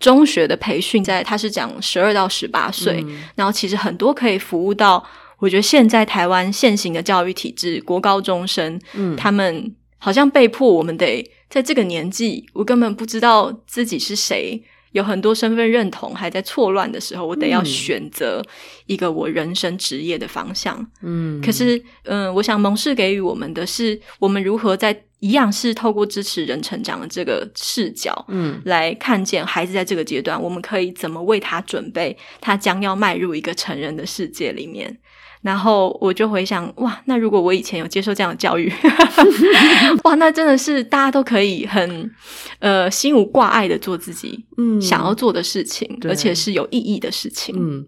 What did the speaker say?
中学的培训，在他是讲十二到十八岁，然后其实很多可以服务到，我觉得现在台湾现行的教育体制，国高中生，嗯，他们好像被迫我们得在这个年纪，我根本不知道自己是谁。有很多身份认同还在错乱的时候，我得要选择一个我人生职业的方向。嗯，可是，嗯，我想蒙氏给予我们的是，我们如何在一样是透过支持人成长的这个视角，嗯，来看见孩子在这个阶段，我们可以怎么为他准备，他将要迈入一个成人的世界里面。然后我就回想，哇，那如果我以前有接受这样的教育，哇，那真的是大家都可以很呃心无挂碍的做自己嗯想要做的事情，而且是有意义的事情。嗯，